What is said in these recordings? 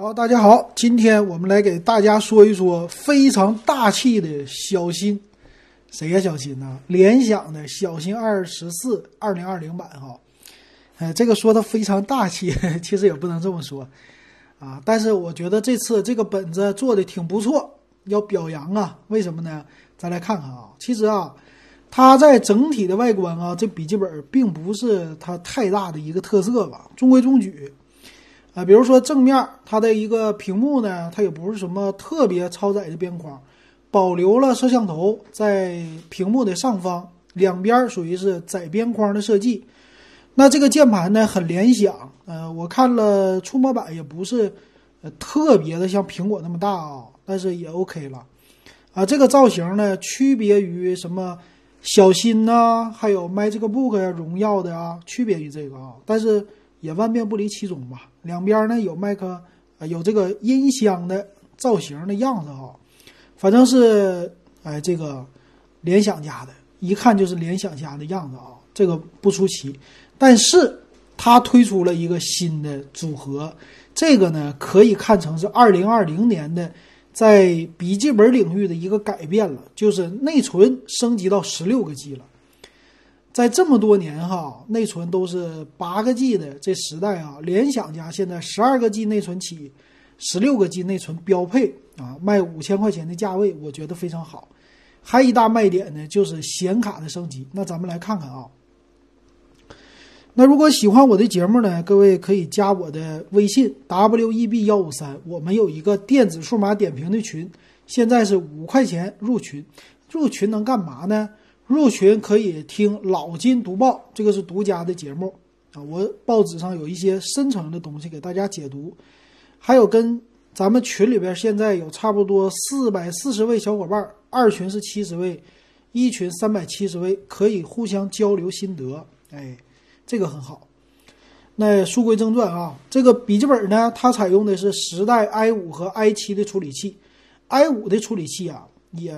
好，大家好，今天我们来给大家说一说非常大气的小新，谁呀？小新呢？联想的小新二十四二零二零版哈，哎，这个说的非常大气，其实也不能这么说啊。但是我觉得这次这个本子做的挺不错，要表扬啊。为什么呢？咱来看看啊，其实啊，它在整体的外观啊，这笔记本并不是它太大的一个特色吧，中规中矩。啊，比如说正面它的一个屏幕呢，它也不是什么特别超窄的边框，保留了摄像头在屏幕的上方，两边属于是窄边框的设计。那这个键盘呢，很联想，呃，我看了触摸板也不是呃特别的像苹果那么大啊，但是也 OK 了。啊，这个造型呢，区别于什么小新呐，还有 MagicBook 呀、荣耀的啊，区别于这个啊，但是。也万变不离其宗吧。两边呢有麦克，有这个音箱的造型的样子哈，反正是哎这个联想家的，一看就是联想家的样子啊，这个不出奇。但是它推出了一个新的组合，这个呢可以看成是二零二零年的在笔记本领域的一个改变了，就是内存升级到十六个 G 了。在这么多年哈，内存都是八个 G 的这时代啊，联想家现在十二个 G 内存起，十六个 G 内存标配啊，卖五千块钱的价位，我觉得非常好。还一大卖点呢，就是显卡的升级。那咱们来看看啊。那如果喜欢我的节目呢，各位可以加我的微信 w e b 幺五三，我们有一个电子数码点评的群，现在是五块钱入群，入群能干嘛呢？入群可以听老金读报，这个是独家的节目啊！我报纸上有一些深层的东西给大家解读，还有跟咱们群里边现在有差不多四百四十位小伙伴，二群是七十位，一群三百七十位，可以互相交流心得，哎，这个很好。那书归正传啊，这个笔记本呢，它采用的是十代 i 五和 i 七的处理器，i 五的处理器啊也。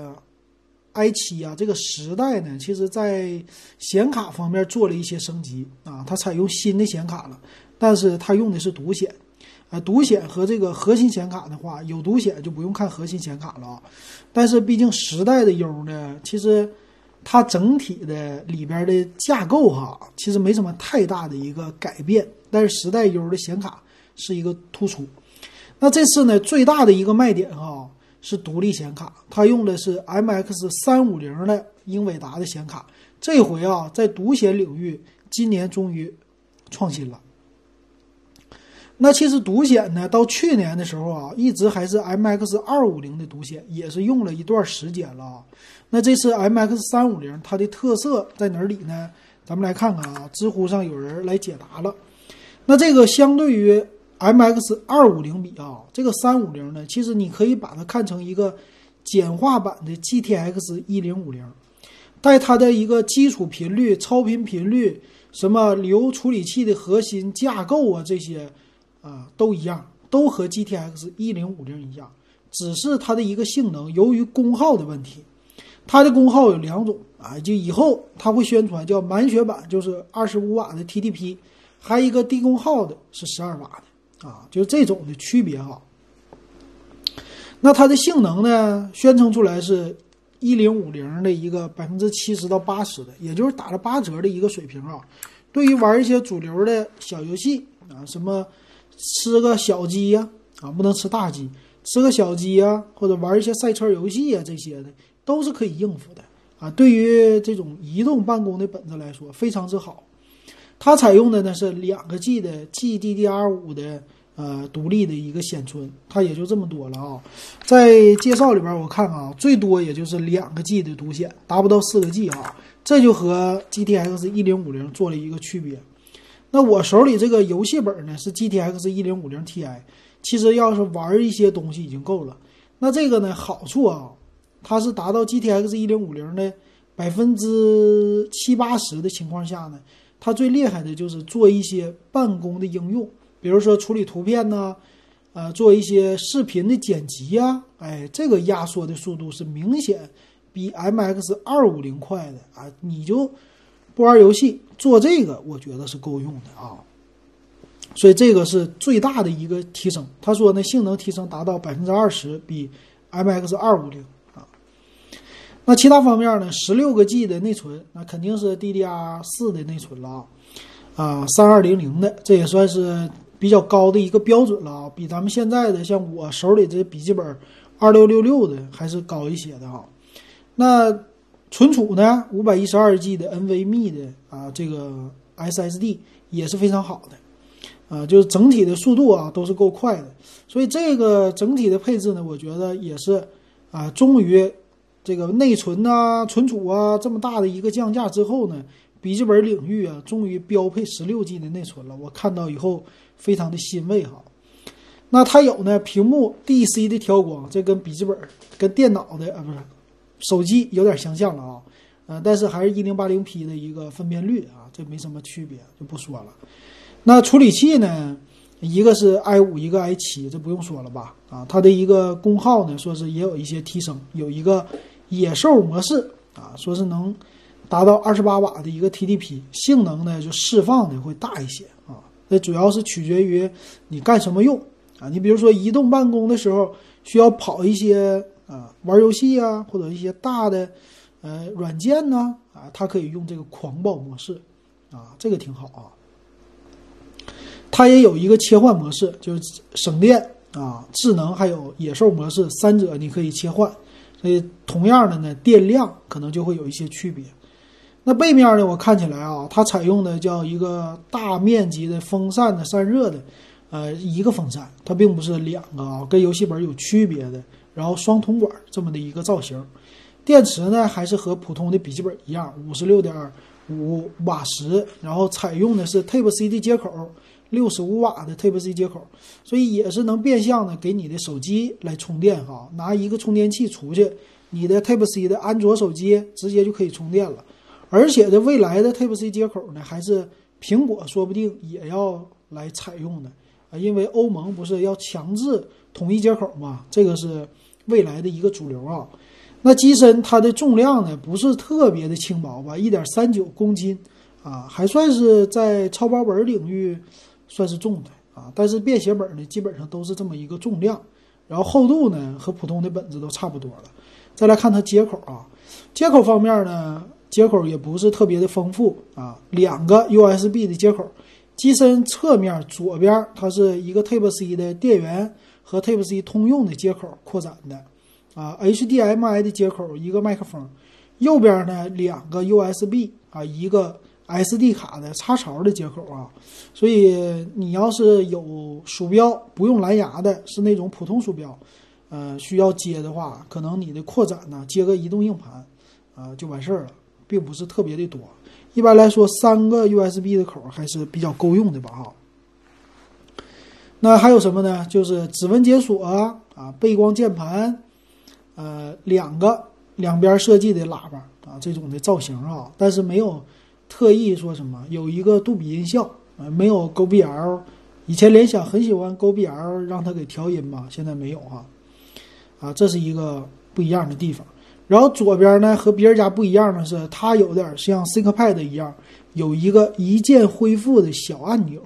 I 七啊，这个时代呢，其实在显卡方面做了一些升级啊，它采用新的显卡了，但是它用的是独显，啊，独显和这个核心显卡的话，有独显就不用看核心显卡了啊。但是毕竟时代的 U 呢，其实它整体的里边的架构哈，其实没什么太大的一个改变，但是时代 U 的显卡是一个突出。那这次呢，最大的一个卖点哈。是独立显卡，它用的是 MX 三五零的英伟达的显卡。这回啊，在独显领域，今年终于创新了。那其实独显呢，到去年的时候啊，一直还是 MX 二五零的独显，也是用了一段时间了。那这次 MX 三五零，它的特色在哪里呢？咱们来看看啊，知乎上有人来解答了。那这个相对于。M X 二五零比啊，这个三五零呢，其实你可以把它看成一个简化版的 G T X 一零五零，带它的一个基础频率、超频频率、什么流处理器的核心架构啊，这些啊都一样，都和 G T X 一零五零一样，只是它的一个性能，由于功耗的问题，它的功耗有两种啊，就以后它会宣传叫满血版，就是二十五瓦的 T T P，还一个低功耗的是十二瓦的。啊，就是这种的区别哈。那它的性能呢，宣称出来是一零五零的一个百分之七十到八十的，也就是打了八折的一个水平啊。对于玩一些主流的小游戏啊，什么吃个小鸡呀啊，不能吃大鸡，吃个小鸡呀，或者玩一些赛车游戏啊这些的，都是可以应付的啊。对于这种移动办公的本子来说，非常之好。它采用的呢是两个 G 的 GDDR5 的呃独立的一个显存，它也就这么多了啊。在介绍里边我看啊，最多也就是两个 G 的独显，达不到四个 G 啊。这就和 GTX 一零五零做了一个区别。那我手里这个游戏本呢是 GTX 一零五零 Ti，其实要是玩一些东西已经够了。那这个呢好处啊，它是达到 GTX 一零五零的百分之七八十的情况下呢。它最厉害的就是做一些办公的应用，比如说处理图片呢，呃，做一些视频的剪辑呀，哎，这个压缩的速度是明显比 MX 二五零快的啊！你就不玩游戏，做这个我觉得是够用的啊。所以这个是最大的一个提升。他说呢，性能提升达到百分之二十，比 MX 二五零。那其他方面呢，十六个 G 的内存，那肯定是 DDR 四的内存了啊，啊，三二零零的，这也算是比较高的一个标准了啊，比咱们现在的像我手里这笔记本二六六六的还是高一些的哈。那存储呢，五百一十二 G 的 NVMe 的啊，这个 SSD 也是非常好的。啊，就是整体的速度啊，都是够快的，所以这个整体的配置呢，我觉得也是啊，终于这个内存啊、存储啊这么大的一个降价之后呢，笔记本领域啊，终于标配十六 G 的内存了。我看到以后非常的欣慰哈。那它有呢，屏幕 DC 的调光，这跟笔记本、跟电脑的啊不是手机有点相像了啊，呃，但是还是一零八零 P 的一个分辨率啊，这没什么区别，就不说了。那处理器呢？一个是 i 五，一个 i 七，这不用说了吧？啊，它的一个功耗呢，说是也有一些提升，有一个野兽模式啊，说是能达到二十八瓦的一个 TDP，性能呢就释放的会大一些啊。那主要是取决于你干什么用啊？你比如说移动办公的时候需要跑一些啊玩游戏啊，或者一些大的呃软件呢啊，它可以用这个狂暴模式啊，这个挺好啊。它也有一个切换模式，就是省电啊、智能还有野兽模式三者你可以切换，所以同样的呢，电量可能就会有一些区别。那背面呢，我看起来啊，它采用的叫一个大面积的风扇的散热的，呃，一个风扇，它并不是两个啊，跟游戏本有区别的。然后双铜管这么的一个造型，电池呢还是和普通的笔记本一样，五十六点五瓦时，然后采用的是 Type C 的接口。六十五瓦的 Type C 接口，所以也是能变相的给你的手机来充电哈。拿一个充电器出去，你的 Type C 的安卓手机直接就可以充电了。而且的未来的 Type C 接口呢，还是苹果说不定也要来采用的啊，因为欧盟不是要强制统一接口嘛，这个是未来的一个主流啊。那机身它的重量呢，不是特别的轻薄吧，一点三九公斤啊，还算是在超薄本领域。算是重的啊，但是便携本呢，基本上都是这么一个重量，然后厚度呢和普通的本子都差不多了。再来看它接口啊，接口方面呢，接口也不是特别的丰富啊，两个 USB 的接口，机身侧面左边它是一个 Type C 的电源和 Type C 通用的接口扩展的啊，HDMI 的接口一个麦克风，右边呢两个 USB 啊一个。SD 卡的插槽的接口啊，所以你要是有鼠标不用蓝牙的，是那种普通鼠标，呃，需要接的话，可能你的扩展呢接个移动硬盘，啊就完事儿了，并不是特别的多。一般来说，三个 USB 的口还是比较够用的吧哈。那还有什么呢？就是指纹解锁啊，背光键盘，呃，两个两边设计的喇叭啊，这种的造型啊，但是没有。特意说什么有一个杜比音效啊，没有 Go BL。以前联想很喜欢 Go BL，让它给调音嘛，现在没有哈。啊，这是一个不一样的地方。然后左边呢和别人家不一样的是，它有点像 ThinkPad 一样，有一个一键恢复的小按钮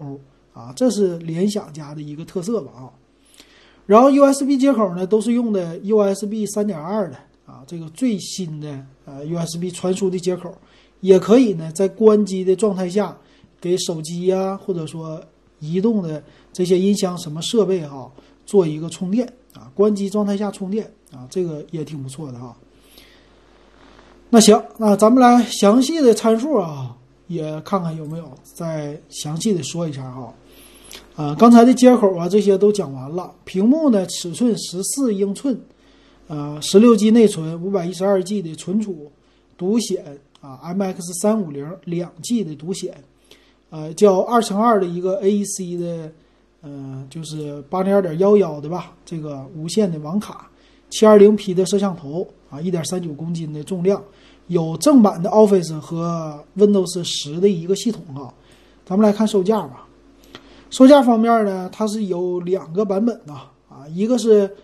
啊，这是联想家的一个特色吧啊。然后 USB 接口呢都是用的 USB 三点二的啊，这个最新的呃 USB 传输的接口。也可以呢，在关机的状态下，给手机呀，或者说移动的这些音箱什么设备哈，做一个充电啊，关机状态下充电啊，这个也挺不错的哈。那行，那咱们来详细的参数啊，也看看有没有再详细的说一下哈。啊，刚才的接口啊，这些都讲完了。屏幕呢，尺寸十四英寸，呃，十六 G 内存，五百一十二 G 的存储，独显。啊，M X 三五零两 G 的独显，呃，叫二乘二的一个 A E C 的，呃，就是八零二点幺幺的吧，这个无线的网卡，七二零 P 的摄像头，啊，一点三九公斤的重量，有正版的 Office 和 Windows 十的一个系统啊。咱们来看售价吧。售价方面呢，它是有两个版本的啊，一个是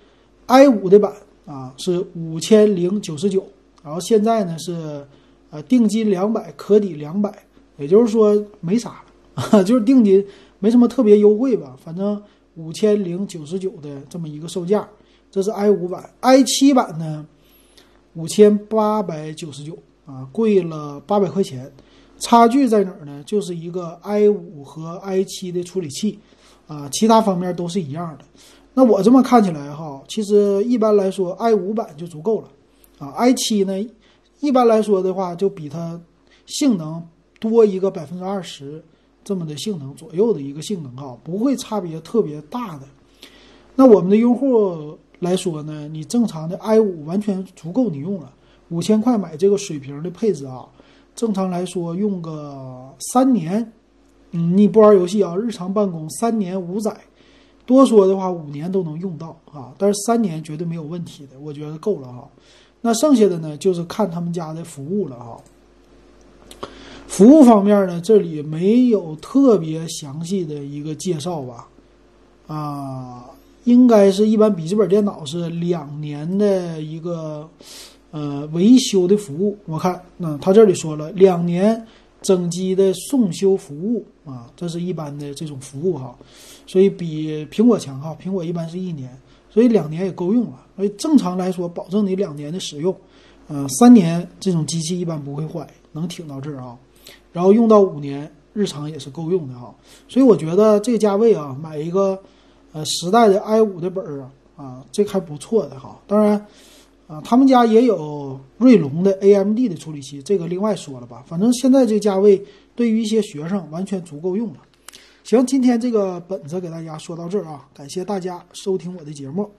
i 五的版啊，是五千零九十九，然后现在呢是。啊，定金两百，可抵两百，也就是说没啥了，就是定金没什么特别优惠吧，反正五千零九十九的这么一个售价。这是 i 五版，i 七版呢五千八百九十九啊，贵了八百块钱。差距在哪儿呢？就是一个 i 五和 i 七的处理器啊，其他方面都是一样的。那我这么看起来哈，其实一般来说 i 五版就足够了啊，i 七呢，一般来说的话就比它性能多一个百分之二十这么的性能左右的一个性能哈，不会差别特别大的。那我们的用户。来说呢，你正常的 i 五完全足够你用了，五千块买这个水平的配置啊，正常来说用个三年，嗯，你不玩游戏啊，日常办公三年五载，多说的话五年都能用到啊，但是三年绝对没有问题的，我觉得够了哈。那剩下的呢，就是看他们家的服务了哈。服务方面呢，这里没有特别详细的一个介绍吧，啊。应该是一般笔记本电脑是两年的一个呃维修的服务。我看，那他这里说了两年整机的送修服务啊，这是一般的这种服务哈，所以比苹果强哈。苹果一般是一年，所以两年也够用了。所以正常来说，保证你两年的使用，嗯，三年这种机器一般不会坏，能挺到这儿啊。然后用到五年，日常也是够用的哈。所以我觉得这个价位啊，买一个。呃，时代的 i 五的本儿啊，啊，这还不错的哈。当然，啊，他们家也有锐龙的 AMD 的处理器，这个另外说了吧。反正现在这个价位，对于一些学生完全足够用了。行，今天这个本子给大家说到这儿啊，感谢大家收听我的节目。